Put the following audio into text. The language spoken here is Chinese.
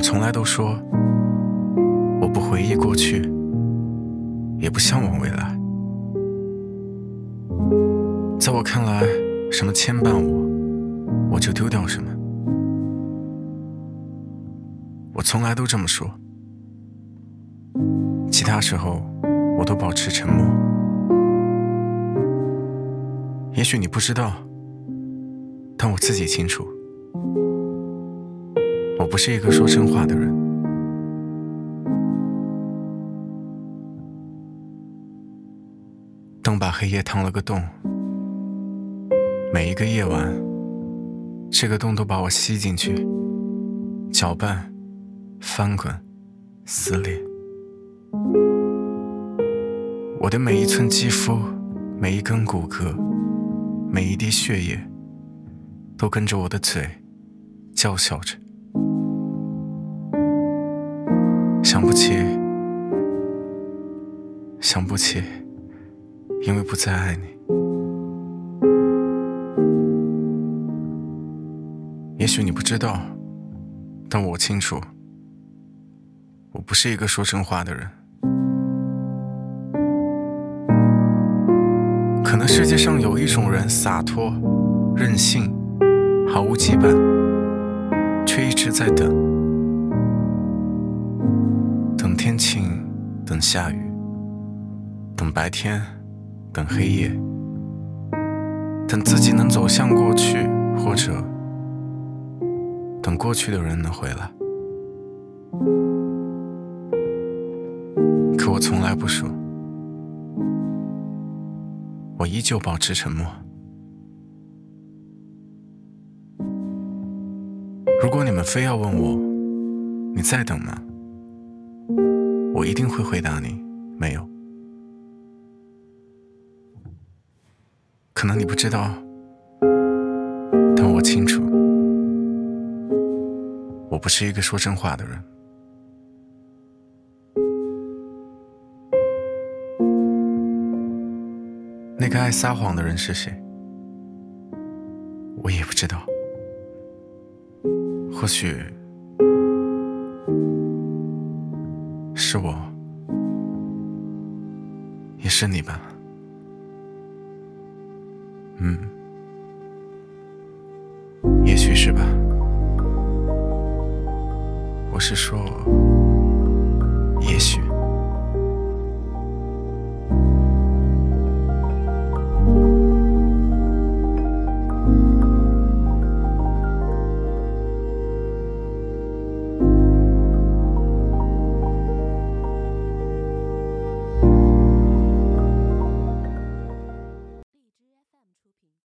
我从来都说，我不回忆过去，也不向往未来。在我看来，什么牵绊我，我就丢掉什么。我从来都这么说，其他时候我都保持沉默。也许你不知道，但我自己清楚。不是一个说真话的人。灯把黑夜烫了个洞，每一个夜晚，这个洞都把我吸进去，搅拌、翻滚、撕裂。我的每一寸肌肤，每一根骨骼，每一滴血液，都跟着我的嘴叫嚣着。起，想不起，因为不再爱你。也许你不知道，但我清楚，我不是一个说真话的人。可能世界上有一种人洒脱、任性、毫无羁绊，却一直在等。等天晴，等下雨，等白天，等黑夜，等自己能走向过去，或者等过去的人能回来。可我从来不说，我依旧保持沉默。如果你们非要问我，你在等吗？我一定会回答你，没有。可能你不知道，但我清楚，我不是一个说真话的人。那个爱撒谎的人是谁？我也不知道。或许。是我，也是你吧？嗯，也许是吧。我是说，也许。